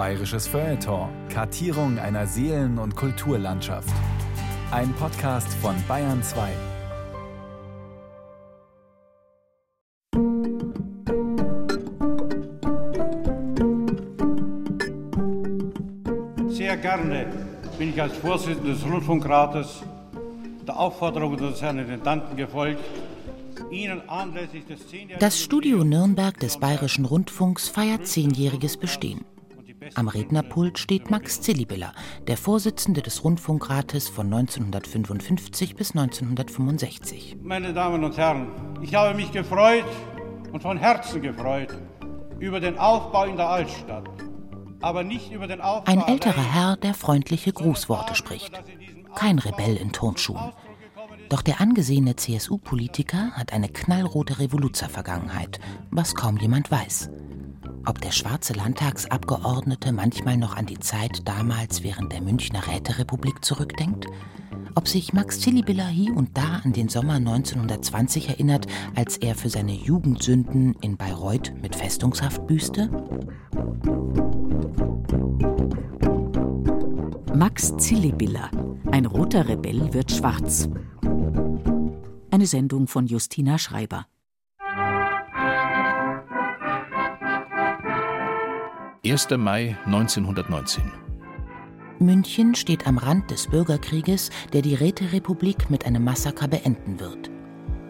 Bayerisches Feuilleton. Kartierung einer Seelen- und Kulturlandschaft. Ein Podcast von Bayern 2. Sehr gerne bin ich als Vorsitzender des Rundfunkrates der Aufforderung des Herrn Intendanten gefolgt, Ihnen anlässlich des Das Studio Nürnberg des Bayerischen Rundfunks feiert zehnjähriges Bestehen. Am Rednerpult steht Max Zillibiller, der Vorsitzende des Rundfunkrates von 1955 bis 1965. Meine Damen und Herren, ich habe mich gefreut und von Herzen gefreut über den Aufbau in der Altstadt. Aber nicht über den Aufbau Ein älterer Herr, der freundliche Grußworte spricht. Kein Rebell in Turnschuhen. Doch der angesehene CSU-Politiker hat eine knallrote Revoluzzer-Vergangenheit, was kaum jemand weiß. Ob der schwarze Landtagsabgeordnete manchmal noch an die Zeit damals während der Münchner Räterepublik zurückdenkt? Ob sich Max Zillibiller hier und da an den Sommer 1920 erinnert, als er für seine Jugendsünden in Bayreuth mit Festungshaft büßte? Max Zillibiller. Ein roter Rebell wird schwarz. Eine Sendung von Justina Schreiber. 1. Mai 1919. München steht am Rand des Bürgerkrieges, der die Räterepublik mit einem Massaker beenden wird.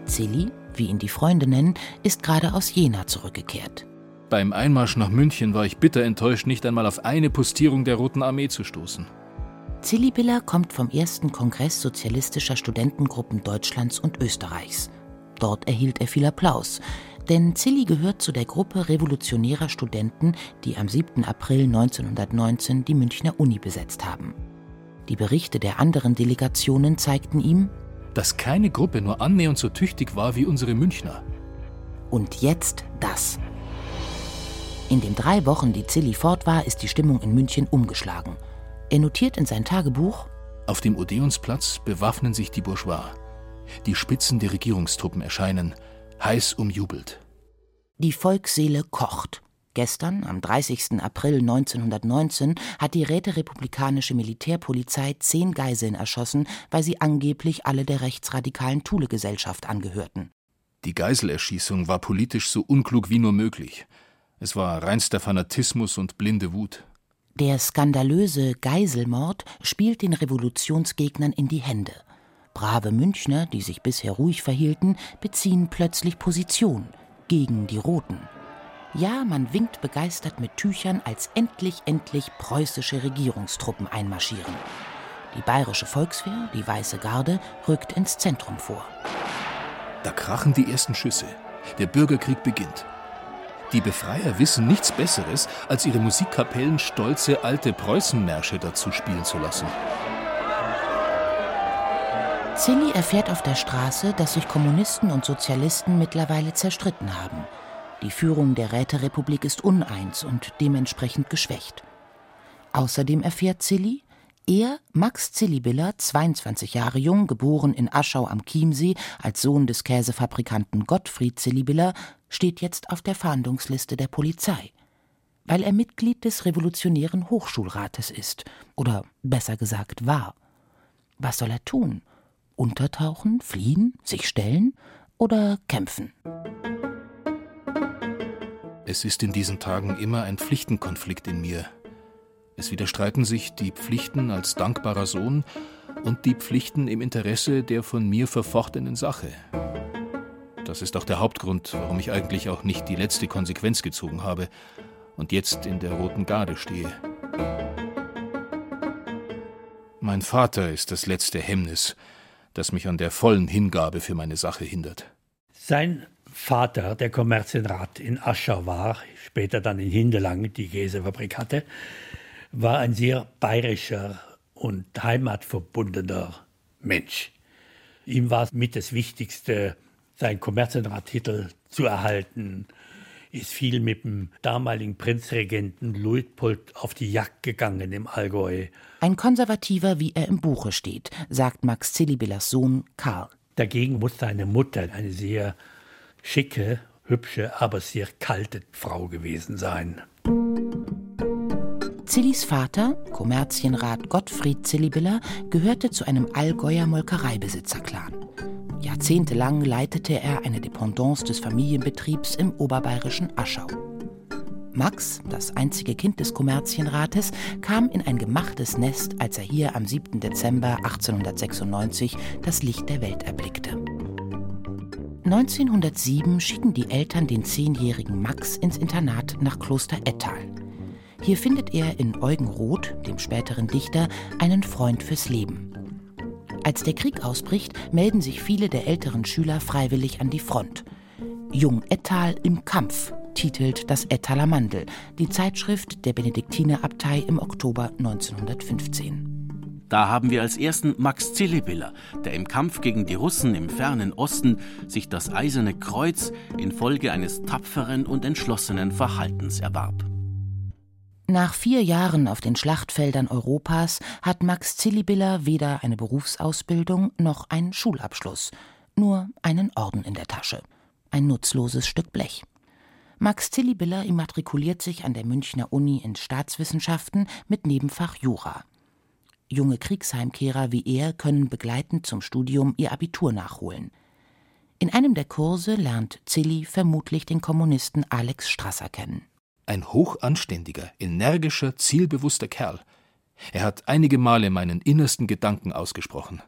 Zilli, wie ihn die Freunde nennen, ist gerade aus Jena zurückgekehrt. Beim Einmarsch nach München war ich bitter enttäuscht, nicht einmal auf eine Postierung der Roten Armee zu stoßen. Zillibiller kommt vom ersten Kongress sozialistischer Studentengruppen Deutschlands und Österreichs. Dort erhielt er viel Applaus, denn Zilli gehört zu der Gruppe revolutionärer Studenten, die am 7. April 1919 die Münchner Uni besetzt haben. Die Berichte der anderen Delegationen zeigten ihm, dass keine Gruppe nur annähernd so tüchtig war wie unsere Münchner. Und jetzt das. In den drei Wochen, die Zilli fort war, ist die Stimmung in München umgeschlagen. Er notiert in sein Tagebuch: Auf dem Odeonsplatz bewaffnen sich die Bourgeois. Die Spitzen der Regierungstruppen erscheinen, heiß umjubelt. Die Volksseele kocht. Gestern, am 30. April 1919, hat die räterepublikanische Militärpolizei zehn Geiseln erschossen, weil sie angeblich alle der rechtsradikalen Thule-Gesellschaft angehörten. Die Geiselerschießung war politisch so unklug wie nur möglich. Es war reinster Fanatismus und blinde Wut. Der skandalöse Geiselmord spielt den Revolutionsgegnern in die Hände. Brave Münchner, die sich bisher ruhig verhielten, beziehen plötzlich Position gegen die Roten. Ja, man winkt begeistert mit Tüchern, als endlich, endlich preußische Regierungstruppen einmarschieren. Die bayerische Volkswehr, die Weiße Garde, rückt ins Zentrum vor. Da krachen die ersten Schüsse. Der Bürgerkrieg beginnt. Die Befreier wissen nichts Besseres, als ihre Musikkapellen stolze alte Preußenmärsche dazu spielen zu lassen. Zilli erfährt auf der Straße, dass sich Kommunisten und Sozialisten mittlerweile zerstritten haben. Die Führung der Räterepublik ist uneins und dementsprechend geschwächt. Außerdem erfährt Zilli, er, Max Zillibiller, 22 Jahre jung, geboren in Aschau am Chiemsee als Sohn des Käsefabrikanten Gottfried Zillibiller, steht jetzt auf der Fahndungsliste der Polizei, weil er Mitglied des Revolutionären Hochschulrates ist oder besser gesagt war. Was soll er tun? Untertauchen, fliehen, sich stellen oder kämpfen? Es ist in diesen Tagen immer ein Pflichtenkonflikt in mir. Es widerstreiten sich die Pflichten als dankbarer Sohn und die Pflichten im Interesse der von mir verfochtenen Sache. Das ist auch der Hauptgrund, warum ich eigentlich auch nicht die letzte Konsequenz gezogen habe und jetzt in der Roten Garde stehe. Mein Vater ist das letzte Hemmnis, das mich an der vollen Hingabe für meine Sache hindert. Sein Vater, der Kommerzienrat in Aschau war, später dann in Hindelang die Käsefabrik hatte, war ein sehr bayerischer und heimatverbundener Mensch. Ihm war es mit das Wichtigste, seinen Kommerzienrattitel zu erhalten, ist viel mit dem damaligen Prinzregenten Luitpold auf die Jagd gegangen im Allgäu. Ein Konservativer, wie er im Buche steht, sagt Max Zillibillers Sohn Karl. Dagegen muss seine Mutter eine sehr schicke, hübsche, aber sehr kalte Frau gewesen sein. Zillis Vater, Kommerzienrat Gottfried Zillibiller, gehörte zu einem Allgäuer Molkereibesitzerclan. Jahrzehntelang leitete er eine Dependance des Familienbetriebs im oberbayerischen Aschau. Max, das einzige Kind des Kommerzienrates, kam in ein gemachtes Nest, als er hier am 7. Dezember 1896 das Licht der Welt erblickte. 1907 schicken die Eltern den zehnjährigen Max ins Internat nach Kloster Ettal. Hier findet er in Eugen Roth, dem späteren Dichter, einen Freund fürs Leben. Als der Krieg ausbricht, melden sich viele der älteren Schüler freiwillig an die Front. Jung Ettal im Kampf titelt das Ettaler Mandel, die Zeitschrift der Benediktinerabtei im Oktober 1915. Da haben wir als ersten Max Zillibiller, der im Kampf gegen die Russen im fernen Osten sich das Eiserne Kreuz infolge eines tapferen und entschlossenen Verhaltens erwarb. Nach vier Jahren auf den Schlachtfeldern Europas hat Max Zillibiller weder eine Berufsausbildung noch einen Schulabschluss, nur einen Orden in der Tasche. Ein nutzloses Stück Blech. Max Zillibiller immatrikuliert sich an der Münchner Uni in Staatswissenschaften mit Nebenfach Jura. Junge Kriegsheimkehrer wie er können begleitend zum Studium ihr Abitur nachholen. In einem der Kurse lernt Zilli vermutlich den Kommunisten Alex Strasser kennen. Ein hochanständiger, energischer, zielbewusster Kerl. Er hat einige Male meinen innersten Gedanken ausgesprochen.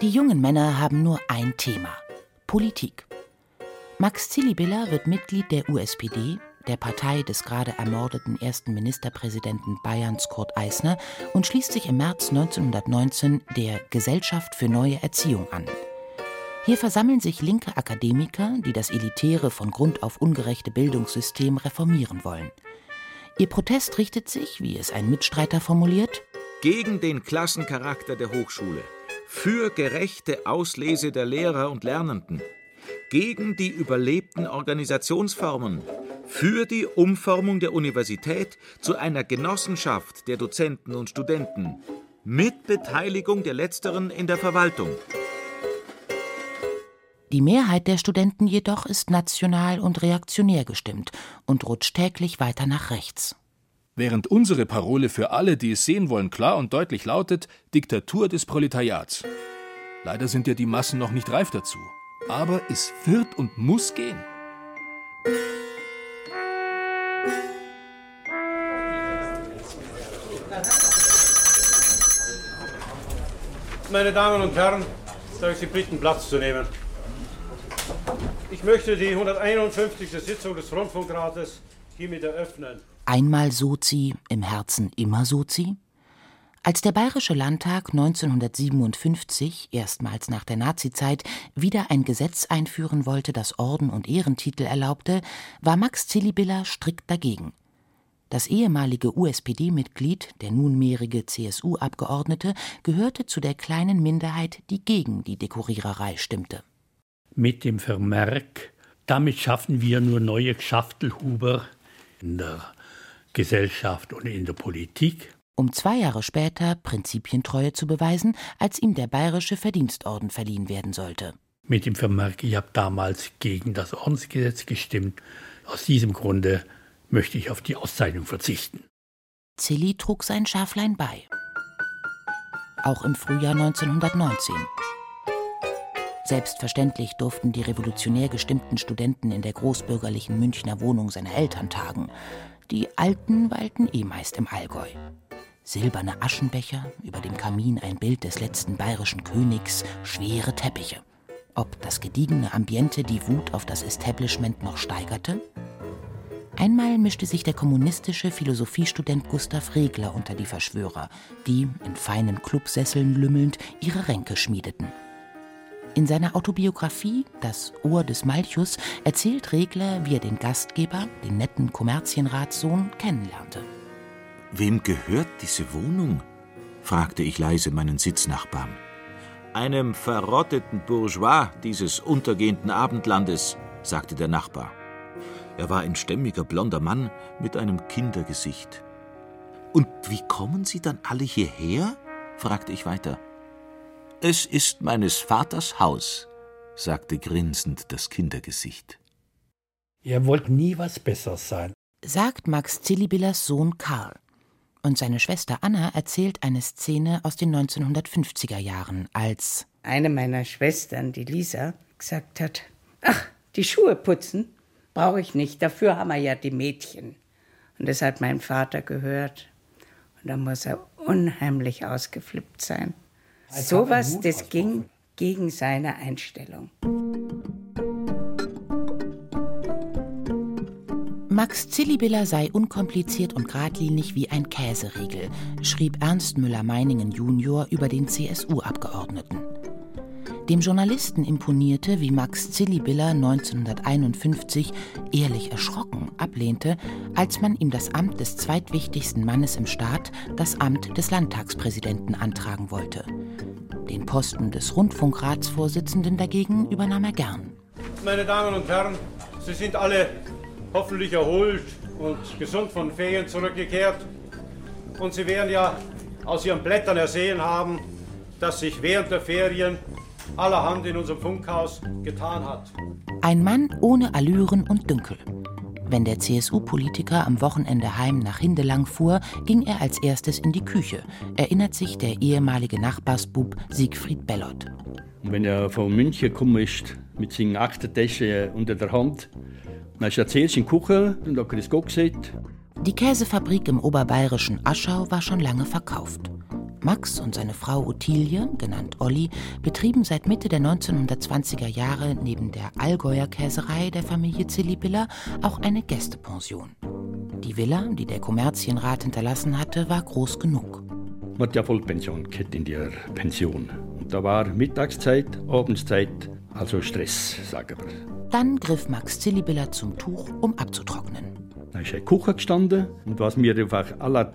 Die jungen Männer haben nur ein Thema: Politik. Max Zillibiller wird Mitglied der USPD, der Partei des gerade ermordeten ersten Ministerpräsidenten Bayerns Kurt Eisner, und schließt sich im März 1919 der Gesellschaft für neue Erziehung an. Hier versammeln sich linke Akademiker, die das elitäre, von Grund auf ungerechte Bildungssystem reformieren wollen. Ihr Protest richtet sich, wie es ein Mitstreiter formuliert, gegen den Klassencharakter der Hochschule, für gerechte Auslese der Lehrer und Lernenden, gegen die überlebten Organisationsformen, für die Umformung der Universität zu einer Genossenschaft der Dozenten und Studenten, mit Beteiligung der letzteren in der Verwaltung. Die Mehrheit der Studenten jedoch ist national und reaktionär gestimmt und rutscht täglich weiter nach rechts. Während unsere Parole für alle, die es sehen wollen, klar und deutlich lautet Diktatur des Proletariats. Leider sind ja die Massen noch nicht reif dazu. Aber es wird und muss gehen. Meine Damen und Herren, darf ich Sie bitten, Platz zu nehmen. Ich möchte die 151. Sitzung des Rundfunkrates hiermit eröffnen. Einmal Sozi, im Herzen immer Sozi? Als der Bayerische Landtag 1957, erstmals nach der Nazizeit, wieder ein Gesetz einführen wollte, das Orden und Ehrentitel erlaubte, war Max Zillibiller strikt dagegen. Das ehemalige USPD-Mitglied, der nunmehrige CSU-Abgeordnete, gehörte zu der kleinen Minderheit, die gegen die Dekoriererei stimmte mit dem Vermerk, damit schaffen wir nur neue Schachtelhuber in der Gesellschaft und in der Politik. Um zwei Jahre später Prinzipientreue zu beweisen, als ihm der Bayerische Verdienstorden verliehen werden sollte. Mit dem Vermerk, ich habe damals gegen das Ordensgesetz gestimmt. Aus diesem Grunde möchte ich auf die Auszeichnung verzichten. Zilli trug sein Schaflein bei. Auch im Frühjahr 1919. Selbstverständlich durften die revolutionär gestimmten Studenten in der großbürgerlichen Münchner Wohnung seiner Eltern tagen. Die Alten weilten eh meist im Allgäu. Silberne Aschenbecher, über dem Kamin ein Bild des letzten bayerischen Königs, schwere Teppiche. Ob das gediegene Ambiente die Wut auf das Establishment noch steigerte? Einmal mischte sich der kommunistische Philosophiestudent Gustav Regler unter die Verschwörer, die, in feinen Clubsesseln lümmelnd, ihre Ränke schmiedeten. In seiner Autobiografie Das Ohr des Malchus erzählt Regler, wie er den Gastgeber, den netten Kommerzienratssohn, kennenlernte. Wem gehört diese Wohnung? fragte ich leise meinen Sitznachbarn. Einem verrotteten Bourgeois dieses untergehenden Abendlandes, sagte der Nachbar. Er war ein stämmiger blonder Mann mit einem Kindergesicht. Und wie kommen Sie dann alle hierher? fragte ich weiter. Es ist meines Vaters Haus, sagte grinsend das Kindergesicht. Er wollte nie was Besseres sein. Sagt Max Zillibillers Sohn Karl. Und seine Schwester Anna erzählt eine Szene aus den 1950er Jahren, als eine meiner Schwestern, die Lisa, gesagt hat: Ach, die Schuhe putzen brauche ich nicht, dafür haben wir ja die Mädchen. Und das hat mein Vater gehört. Und da muss er unheimlich ausgeflippt sein. Sowas, das ging gegen seine Einstellung. Max Zillibiller sei unkompliziert und geradlinig wie ein Käseriegel, schrieb Ernst Müller-Meiningen junior über den CSU-Abgeordneten. Dem Journalisten imponierte, wie Max Zillibiller 1951 ehrlich erschrocken ablehnte, als man ihm das Amt des zweitwichtigsten Mannes im Staat, das Amt des Landtagspräsidenten, antragen wollte. Den Posten des Rundfunkratsvorsitzenden dagegen übernahm er gern. Meine Damen und Herren, Sie sind alle hoffentlich erholt und gesund von Ferien zurückgekehrt. Und Sie werden ja aus Ihren Blättern ersehen haben, dass sich während der Ferien allerhand in unserem Funkhaus getan hat. Ein Mann ohne Allüren und Dünkel. Wenn der CSU-Politiker am Wochenende heim nach Hindelang fuhr, ging er als erstes in die Küche, erinnert sich der ehemalige Nachbarsbub Siegfried Bellot. wenn er von München gekommen ist, mit seinen Aktentasche unter der Hand, dann ist er zuerst in die Küche und hat das gesehen. Die Käsefabrik im oberbayerischen Aschau war schon lange verkauft. Max und seine Frau Ottilie, genannt Olli, betrieben seit Mitte der 1920er Jahre neben der Allgäuer Käserei der Familie Zillibiller auch eine Gästepension. Die Villa, die der Kommerzienrat hinterlassen hatte, war groß genug. Man hat ja Vollpension gehabt in der Pension. Und da war Mittagszeit, Abendszeit, also Stress, sagen wir. Dann griff Max Zillibiller zum Tuch, um abzutrocknen. Da ist ein Kuchen gestanden und was mir einfach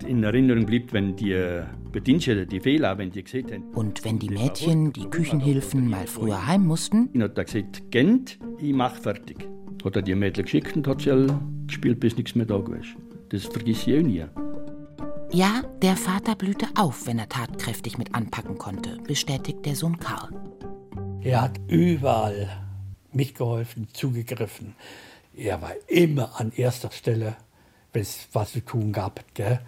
in Erinnerung blieb, wenn die Bediensteten, die Fehler, wenn die gesehen haben. Und wenn die Mädchen, die Küchenhilfen, mal früher heim mussten? Ich hat gesagt, Gent, ich mach fertig. Hat er die Mädchen geschickt und hat sie gespielt, bis nichts mehr da gewesen. Das vergiss ich auch nie. Ja, der Vater blühte auf, wenn er tatkräftig mit anpacken konnte, bestätigt der Sohn Karl. Er hat überall mitgeholfen, zugegriffen. Er war immer an erster Stelle, wenn es was zu tun gab, gell?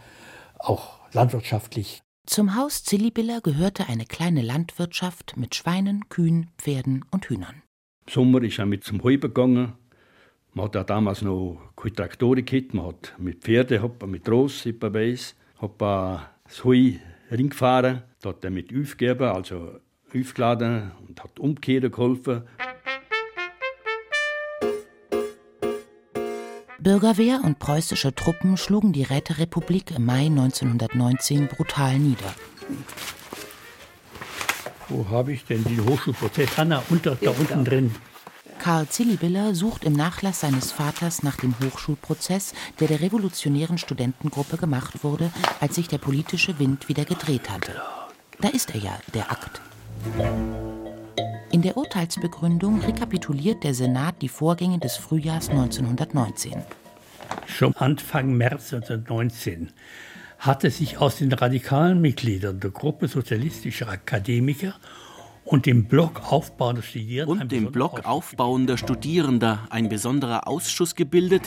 auch landwirtschaftlich. Zum Haus Zillibiller gehörte eine kleine Landwirtschaft mit Schweinen, Kühen, Pferden und Hühnern. Im Sommer ist er mit zum Heu gegangen. Man hat ja damals noch keine Traktoren gehabt. Man hat mit Pferden, hat man mit Ross, ich weiß, hat man das Heu ringgefahren. Da hat er mit aufgegeben, also aufgeladen und hat umkehren geholfen. Bürgerwehr und preußische Truppen schlugen die Räterepublik im Mai 1919 brutal nieder. Wo habe ich denn den Hochschulprozess? Anna, unter, da unten drin. Karl Zillibiller sucht im Nachlass seines Vaters nach dem Hochschulprozess, der der revolutionären Studentengruppe gemacht wurde, als sich der politische Wind wieder gedreht hatte. Da ist er ja, der Akt. In der Urteilsbegründung rekapituliert der Senat die Vorgänge des Frühjahrs 1919. Schon Anfang März 1919 hatte sich aus den radikalen Mitgliedern der Gruppe sozialistischer Akademiker und dem Block aufbauender Studierender, und dem Block aufbauender Studierender ein besonderer Ausschuss gebildet,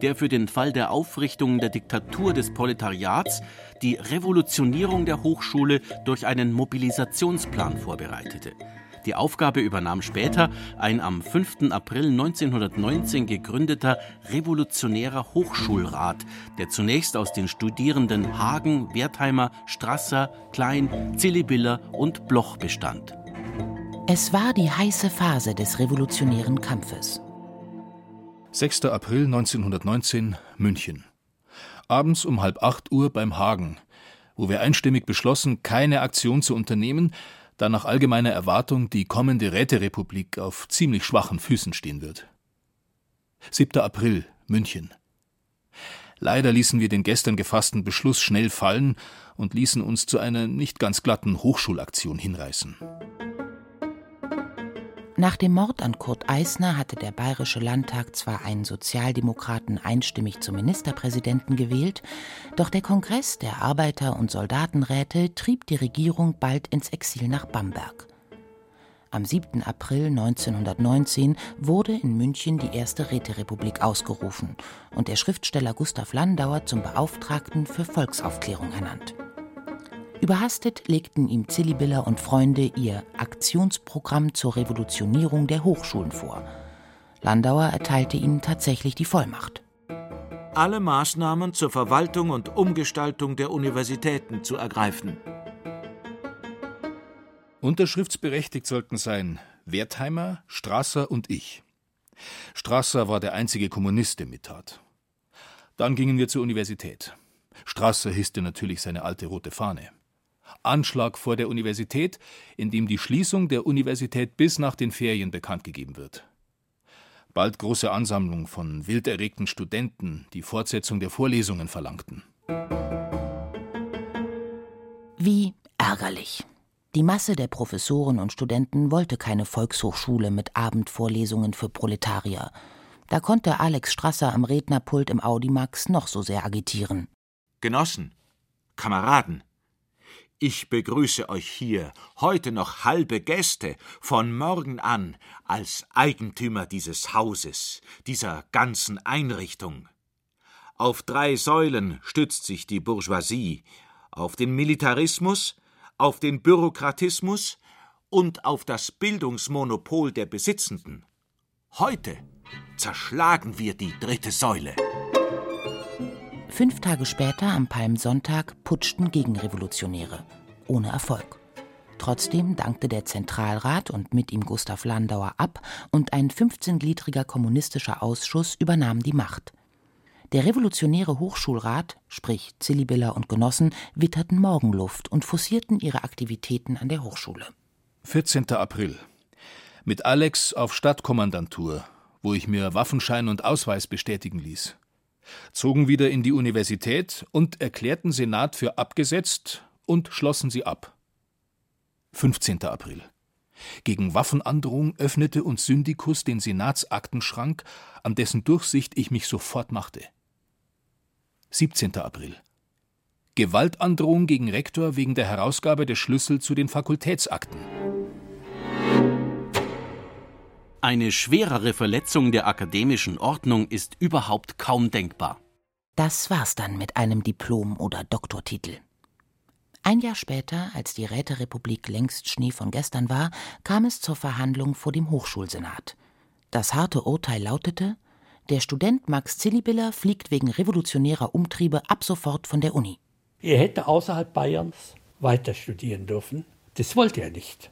der für den Fall der Aufrichtung der Diktatur des Proletariats die Revolutionierung der Hochschule durch einen Mobilisationsplan vorbereitete. Die Aufgabe übernahm später ein am 5. April 1919 gegründeter Revolutionärer Hochschulrat, der zunächst aus den Studierenden Hagen, Wertheimer, Strasser, Klein, Zillibiller und Bloch bestand. Es war die heiße Phase des revolutionären Kampfes. 6. April 1919, München. Abends um halb acht Uhr beim Hagen, wo wir einstimmig beschlossen, keine Aktion zu unternehmen, da nach allgemeiner Erwartung die kommende Räterepublik auf ziemlich schwachen Füßen stehen wird. 7. April, München. Leider ließen wir den gestern gefassten Beschluss schnell fallen und ließen uns zu einer nicht ganz glatten Hochschulaktion hinreißen. Nach dem Mord an Kurt Eisner hatte der Bayerische Landtag zwar einen Sozialdemokraten einstimmig zum Ministerpräsidenten gewählt, doch der Kongress der Arbeiter- und Soldatenräte trieb die Regierung bald ins Exil nach Bamberg. Am 7. April 1919 wurde in München die erste Räterepublik ausgerufen und der Schriftsteller Gustav Landauer zum Beauftragten für Volksaufklärung ernannt. Überhastet legten ihm Zillibiller und Freunde ihr Aktionsprogramm zur Revolutionierung der Hochschulen vor. Landauer erteilte ihnen tatsächlich die Vollmacht. Alle Maßnahmen zur Verwaltung und Umgestaltung der Universitäten zu ergreifen. Unterschriftsberechtigt sollten sein Wertheimer, Strasser und ich. Strasser war der einzige Kommunist, der mittat. Dann gingen wir zur Universität. Strasser hisste natürlich seine alte rote Fahne. Anschlag vor der Universität, in dem die Schließung der Universität bis nach den Ferien bekannt gegeben wird. Bald große Ansammlung von wild erregten Studenten, die Fortsetzung der Vorlesungen verlangten. Wie ärgerlich. Die Masse der Professoren und Studenten wollte keine Volkshochschule mit Abendvorlesungen für Proletarier. Da konnte Alex Strasser am Rednerpult im Audimax noch so sehr agitieren. Genossen, Kameraden, ich begrüße euch hier, heute noch halbe Gäste, von morgen an als Eigentümer dieses Hauses, dieser ganzen Einrichtung. Auf drei Säulen stützt sich die Bourgeoisie, auf den Militarismus, auf den Bürokratismus und auf das Bildungsmonopol der Besitzenden. Heute zerschlagen wir die dritte Säule. Fünf Tage später, am Palmsonntag, putschten Gegenrevolutionäre. Ohne Erfolg. Trotzdem dankte der Zentralrat und mit ihm Gustav Landauer ab und ein 15-gliedriger kommunistischer Ausschuss übernahm die Macht. Der revolutionäre Hochschulrat, sprich Zillibiller und Genossen, witterten Morgenluft und forcierten ihre Aktivitäten an der Hochschule. 14. April. Mit Alex auf Stadtkommandantur, wo ich mir Waffenschein und Ausweis bestätigen ließ. Zogen wieder in die Universität und erklärten Senat für abgesetzt und schlossen sie ab. 15. April. Gegen Waffenandrohung öffnete uns Syndikus den Senatsaktenschrank, an dessen Durchsicht ich mich sofort machte. 17. April. Gewaltandrohung gegen Rektor wegen der Herausgabe der Schlüssel zu den Fakultätsakten. Eine schwerere Verletzung der akademischen Ordnung ist überhaupt kaum denkbar. Das war's dann mit einem Diplom oder Doktortitel. Ein Jahr später, als die Räterepublik längst Schnee von gestern war, kam es zur Verhandlung vor dem Hochschulsenat. Das harte Urteil lautete, der Student Max Zillibiller fliegt wegen revolutionärer Umtriebe ab sofort von der Uni. Er hätte außerhalb Bayerns weiter studieren dürfen. Das wollte er nicht.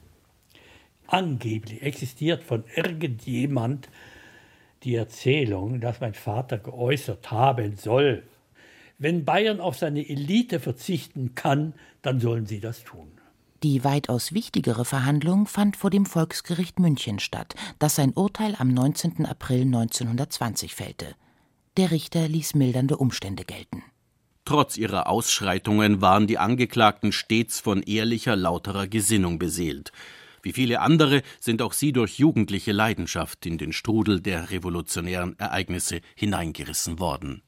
Angeblich existiert von irgendjemand die Erzählung, dass mein Vater geäußert haben soll, wenn Bayern auf seine Elite verzichten kann, dann sollen sie das tun. Die weitaus wichtigere Verhandlung fand vor dem Volksgericht München statt, das sein Urteil am 19. April 1920 fällte. Der Richter ließ mildernde Umstände gelten. Trotz ihrer Ausschreitungen waren die Angeklagten stets von ehrlicher, lauterer Gesinnung beseelt. Wie viele andere sind auch sie durch jugendliche Leidenschaft in den Strudel der revolutionären Ereignisse hineingerissen worden.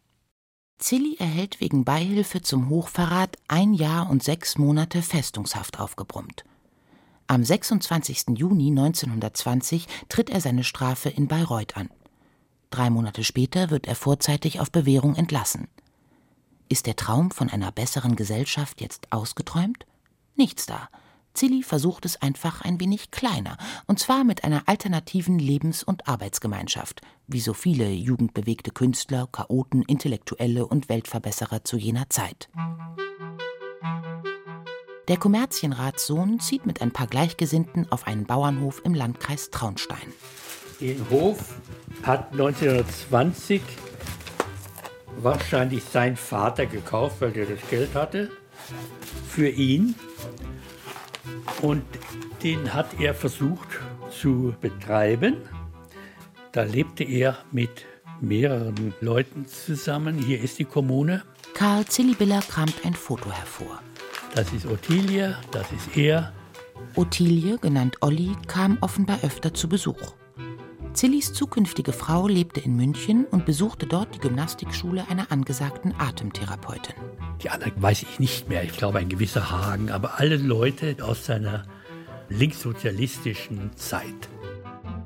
Zilli erhält wegen Beihilfe zum Hochverrat ein Jahr und sechs Monate Festungshaft aufgebrummt. Am 26. Juni 1920 tritt er seine Strafe in Bayreuth an. Drei Monate später wird er vorzeitig auf Bewährung entlassen. Ist der Traum von einer besseren Gesellschaft jetzt ausgeträumt? Nichts da. Zilli versucht es einfach ein wenig kleiner, und zwar mit einer alternativen Lebens- und Arbeitsgemeinschaft, wie so viele jugendbewegte Künstler, Chaoten, Intellektuelle und Weltverbesserer zu jener Zeit. Der Kommerzienratssohn zieht mit ein paar Gleichgesinnten auf einen Bauernhof im Landkreis Traunstein. Den Hof hat 1920 wahrscheinlich sein Vater gekauft, weil er das Geld hatte, für ihn und den hat er versucht zu betreiben. Da lebte er mit mehreren Leuten zusammen. Hier ist die Kommune. Karl Zillibiller kramt ein Foto hervor. Das ist Ottilie, das ist er. Ottilie, genannt Olli, kam offenbar öfter zu Besuch. Zillis zukünftige Frau lebte in München und besuchte dort die Gymnastikschule einer angesagten Atemtherapeutin. Die anderen weiß ich nicht mehr, ich glaube ein gewisser Hagen, aber alle Leute aus seiner linkssozialistischen Zeit.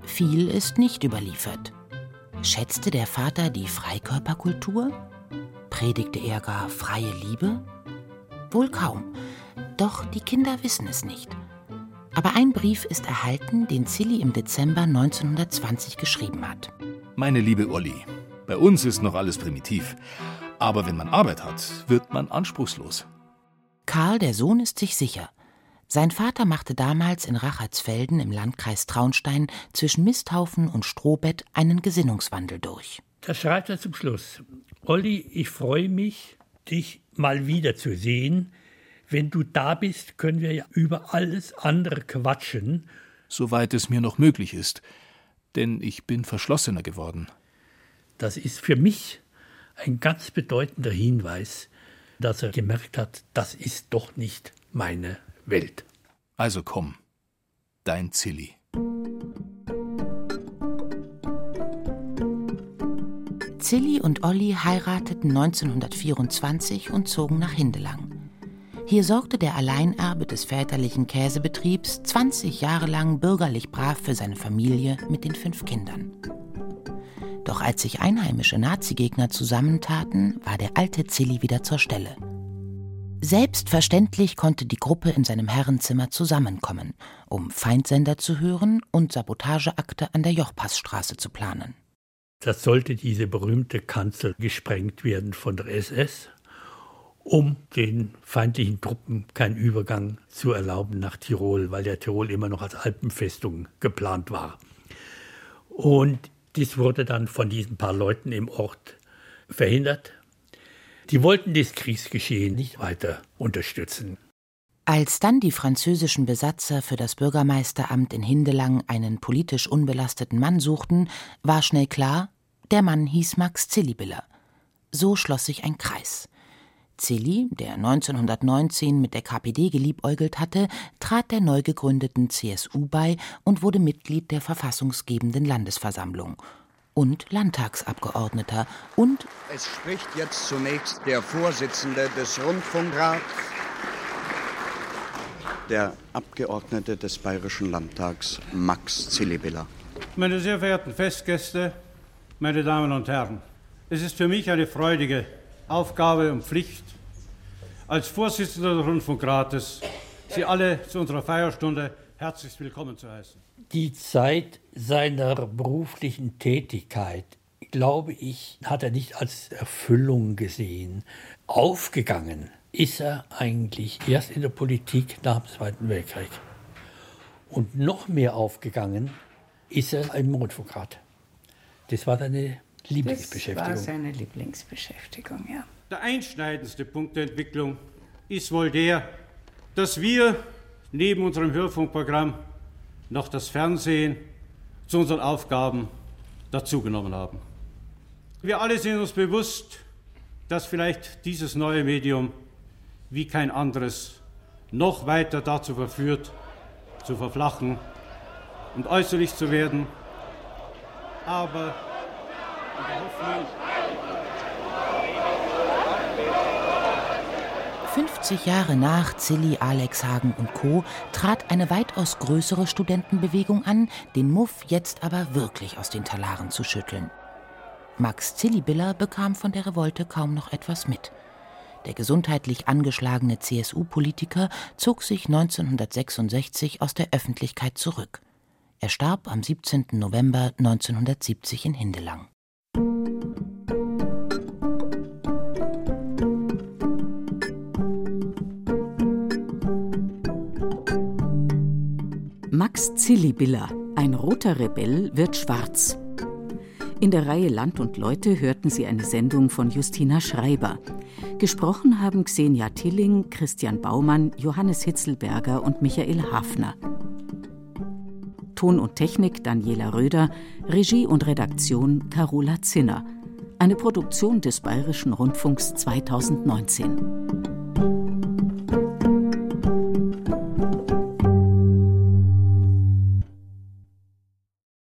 Viel ist nicht überliefert. Schätzte der Vater die Freikörperkultur? Predigte er gar freie Liebe? Wohl kaum. Doch die Kinder wissen es nicht. Aber ein Brief ist erhalten, den Zilli im Dezember 1920 geschrieben hat. Meine liebe Olli, bei uns ist noch alles primitiv. Aber wenn man Arbeit hat, wird man anspruchslos. Karl, der Sohn, ist sich sicher. Sein Vater machte damals in Rachertsfelden im Landkreis Traunstein zwischen Misthaufen und Strohbett einen Gesinnungswandel durch. Da schreibt er zum Schluss: Olli, ich freue mich, dich mal wieder zu sehen. Wenn du da bist, können wir ja über alles andere quatschen. Soweit es mir noch möglich ist. Denn ich bin verschlossener geworden. Das ist für mich ein ganz bedeutender Hinweis, dass er gemerkt hat, das ist doch nicht meine Welt. Also komm, dein Zilli. Zilli und Olli heirateten 1924 und zogen nach Hindelang. Hier sorgte der Alleinerbe des väterlichen Käsebetriebs 20 Jahre lang bürgerlich brav für seine Familie mit den fünf Kindern. Doch als sich einheimische Nazigegner zusammentaten, war der alte Zilli wieder zur Stelle. Selbstverständlich konnte die Gruppe in seinem Herrenzimmer zusammenkommen, um Feindsender zu hören und Sabotageakte an der Jochpassstraße zu planen. Das sollte diese berühmte Kanzel gesprengt werden von der SS, um den feindlichen Truppen keinen Übergang zu erlauben nach Tirol, weil der Tirol immer noch als Alpenfestung geplant war. Und dies wurde dann von diesen paar Leuten im Ort verhindert. Die wollten das Kriegsgeschehen nicht weiter unterstützen. Als dann die französischen Besatzer für das Bürgermeisteramt in Hindelang einen politisch unbelasteten Mann suchten, war schnell klar, der Mann hieß Max Zillibiller. So schloss sich ein Kreis. Zilli, der 1919 mit der KPD geliebäugelt hatte, trat der neu gegründeten CSU bei und wurde Mitglied der verfassungsgebenden Landesversammlung und Landtagsabgeordneter und Es spricht jetzt zunächst der Vorsitzende des Rundfunkrats, der Abgeordnete des Bayerischen Landtags Max Zillibiller. Meine sehr verehrten Festgäste, meine Damen und Herren, es ist für mich eine freudige Aufgabe und Pflicht, als Vorsitzender des Rundfunkrates Sie alle zu unserer Feierstunde herzlich willkommen zu heißen. Die Zeit seiner beruflichen Tätigkeit, glaube ich, hat er nicht als Erfüllung gesehen. Aufgegangen ist er eigentlich erst in der Politik nach dem Zweiten Weltkrieg. Und noch mehr aufgegangen ist er im Rundfunkrat. Das war seine Lieblingsbeschäftigung. Das war seine Lieblingsbeschäftigung, ja. Der einschneidendste Punkt der Entwicklung ist wohl der, dass wir neben unserem Hörfunkprogramm noch das Fernsehen zu unseren Aufgaben dazugenommen haben. Wir alle sind uns bewusst, dass vielleicht dieses neue Medium wie kein anderes noch weiter dazu verführt, zu verflachen und äußerlich zu werden. Aber in der Hoffnung, 50 Jahre nach Zilli, Alex Hagen und Co. trat eine weitaus größere Studentenbewegung an, den Muff jetzt aber wirklich aus den Talaren zu schütteln. Max Zillibiller bekam von der Revolte kaum noch etwas mit. Der gesundheitlich angeschlagene CSU-Politiker zog sich 1966 aus der Öffentlichkeit zurück. Er starb am 17. November 1970 in Hindelang. Max Zillibiller, ein roter Rebell, wird schwarz. In der Reihe Land und Leute hörten Sie eine Sendung von Justina Schreiber. Gesprochen haben Xenia Tilling, Christian Baumann, Johannes Hitzelberger und Michael Hafner. Ton und Technik Daniela Röder, Regie und Redaktion Carola Zinner. Eine Produktion des Bayerischen Rundfunks 2019.